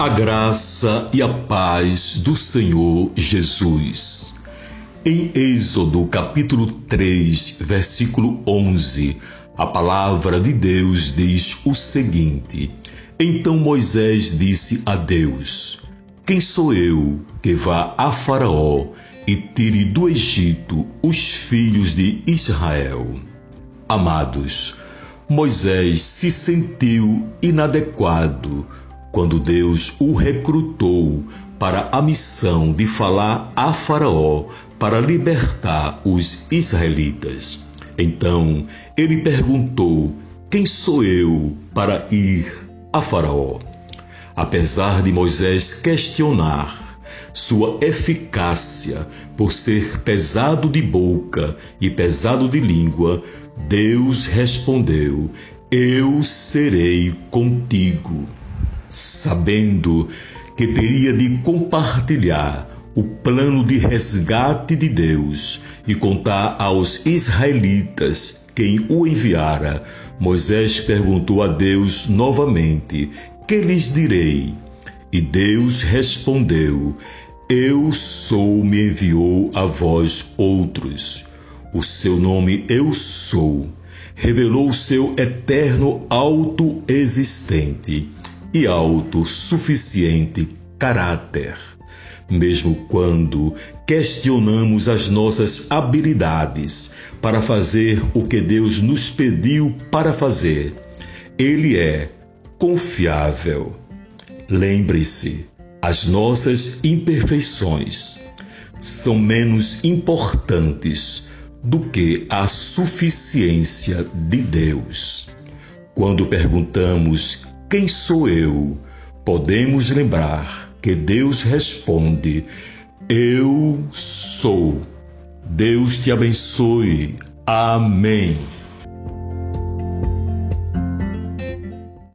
A graça e a paz do Senhor Jesus. Em Êxodo capítulo 3, versículo 11, a palavra de Deus diz o seguinte: Então Moisés disse a Deus: Quem sou eu que vá a Faraó e tire do Egito os filhos de Israel? Amados, Moisés se sentiu inadequado quando Deus o recrutou para a missão de falar a Faraó para libertar os israelitas. Então ele perguntou: Quem sou eu para ir a Faraó? Apesar de Moisés questionar sua eficácia por ser pesado de boca e pesado de língua, Deus respondeu: Eu serei contigo sabendo que teria de compartilhar o plano de resgate de Deus e contar aos israelitas quem o enviara, Moisés perguntou a Deus novamente: Que lhes direi? E Deus respondeu: Eu sou, me enviou a vós outros. O seu nome Eu sou revelou o seu eterno autoexistente e autossuficiente caráter. Mesmo quando questionamos as nossas habilidades para fazer o que Deus nos pediu para fazer, Ele é confiável. Lembre-se, as nossas imperfeições são menos importantes do que a suficiência de Deus. Quando perguntamos quem sou eu? Podemos lembrar que Deus responde: Eu sou. Deus te abençoe. Amém.